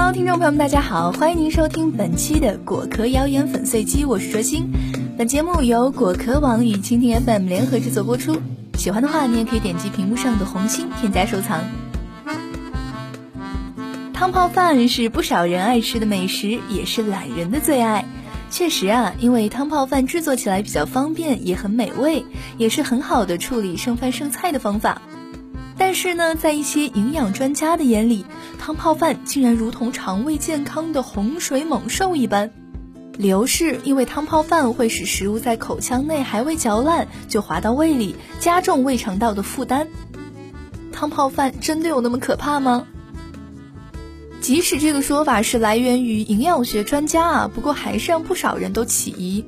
Hello，听众朋友们，大家好，欢迎您收听本期的果壳谣言粉碎机，我是卓心。本节目由果壳网与蜻蜓 FM 联合制作播出。喜欢的话，你也可以点击屏幕上的红心添加收藏。汤泡饭是不少人爱吃的美食，也是懒人的最爱。确实啊，因为汤泡饭制作起来比较方便，也很美味，也是很好的处理剩饭剩菜的方法。但是呢，在一些营养专家的眼里，汤泡饭竟然如同肠胃健康的洪水猛兽一般。理由是因为汤泡饭会使食物在口腔内还未嚼烂就滑到胃里，加重胃肠道的负担。汤泡饭真的有那么可怕吗？即使这个说法是来源于营养学专家啊，不过还是让不少人都起疑。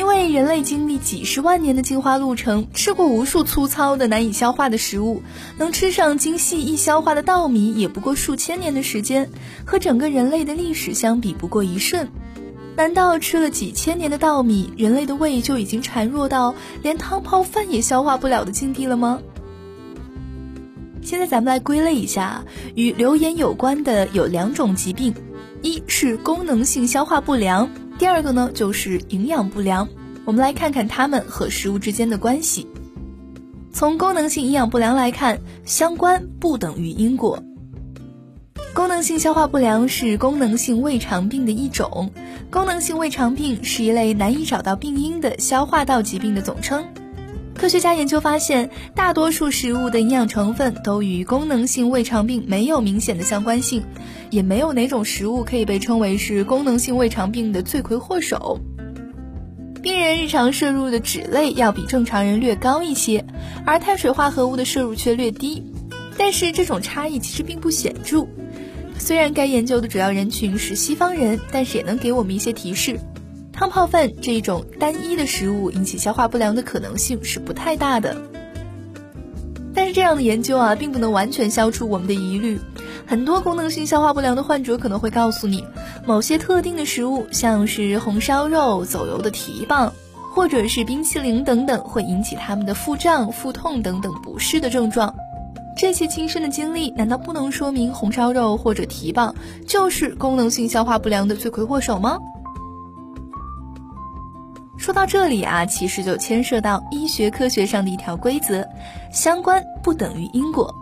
因为人类经历几十万年的进化路程，吃过无数粗糙的难以消化的食物，能吃上精细易消化的稻米也不过数千年的时间，和整个人类的历史相比不过一瞬。难道吃了几千年的稻米，人类的胃就已经孱弱到连汤泡饭也消化不了的境地了吗？现在咱们来归类一下，与流言有关的有两种疾病，一是功能性消化不良。第二个呢，就是营养不良。我们来看看它们和食物之间的关系。从功能性营养不良来看，相关不等于因果。功能性消化不良是功能性胃肠病的一种。功能性胃肠病是一类难以找到病因的消化道疾病的总称。科学家研究发现，大多数食物的营养成分都与功能性胃肠病没有明显的相关性，也没有哪种食物可以被称为是功能性胃肠病的罪魁祸首。病人日常摄入的脂类要比正常人略高一些，而碳水化合物的摄入却略低，但是这种差异其实并不显著。虽然该研究的主要人群是西方人，但是也能给我们一些提示。汤泡饭这一种单一的食物引起消化不良的可能性是不太大的，但是这样的研究啊，并不能完全消除我们的疑虑。很多功能性消化不良的患者可能会告诉你，某些特定的食物，像是红烧肉、走油的蹄膀，或者是冰淇淋等等，会引起他们的腹胀、腹痛等等不适的症状。这些亲身的经历，难道不能说明红烧肉或者蹄膀就是功能性消化不良的罪魁祸首吗？说到这里啊，其实就牵涉到医学科学上的一条规则：相关不等于因果。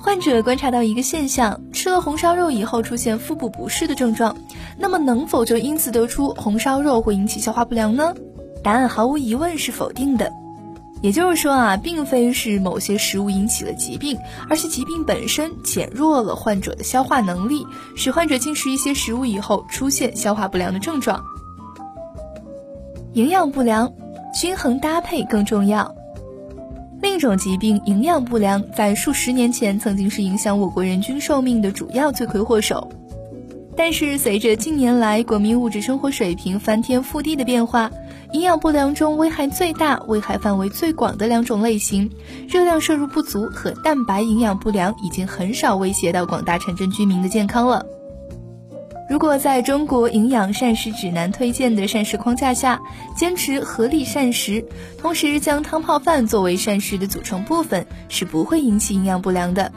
患者观察到一个现象，吃了红烧肉以后出现腹部不适的症状，那么能否就因此得出红烧肉会引起消化不良呢？答案毫无疑问是否定的。也就是说啊，并非是某些食物引起了疾病，而是疾病本身减弱了患者的消化能力，使患者进食一些食物以后出现消化不良的症状。营养不良，均衡搭配更重要。另一种疾病营养不良，在数十年前曾经是影响我国人均寿命的主要罪魁祸首。但是随着近年来国民物质生活水平翻天覆地的变化，营养不良中危害最大、危害范围最广的两种类型——热量摄入不足和蛋白营养不良，已经很少威胁到广大城镇居民的健康了。如果在中国营养膳食指南推荐的膳食框架下，坚持合理膳食，同时将汤泡饭作为膳食的组成部分，是不会引起营养不良的。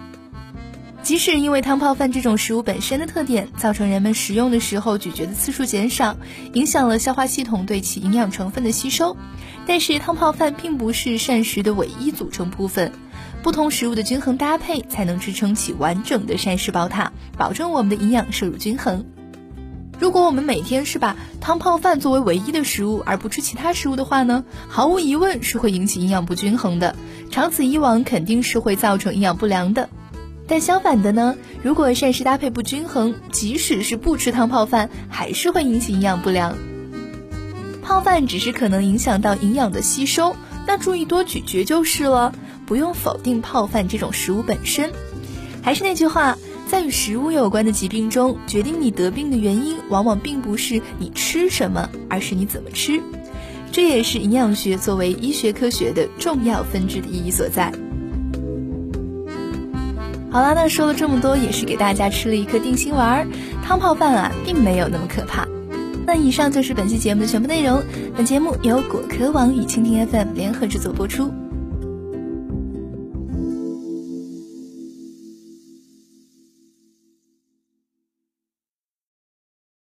即使因为汤泡饭这种食物本身的特点，造成人们食用的时候咀嚼的次数减少，影响了消化系统对其营养成分的吸收，但是汤泡饭并不是膳食的唯一组成部分，不同食物的均衡搭配才能支撑起完整的膳食宝塔，保证我们的营养摄入均衡。如果我们每天是把汤泡饭作为唯一的食物，而不吃其他食物的话呢？毫无疑问是会引起营养不均衡的，长此以往肯定是会造成营养不良的。但相反的呢，如果膳食搭配不均衡，即使是不吃汤泡饭，还是会引起营养不良。泡饭只是可能影响到营养的吸收，那注意多咀嚼就是了，不用否定泡饭这种食物本身。还是那句话。在与食物有关的疾病中，决定你得病的原因，往往并不是你吃什么，而是你怎么吃。这也是营养学作为医学科学的重要分支的意义所在。好啦，那说了这么多，也是给大家吃了一颗定心丸。汤泡饭啊，并没有那么可怕。那以上就是本期节目的全部内容。本节目由果壳网与蜻蜓 FM 联合制作播出。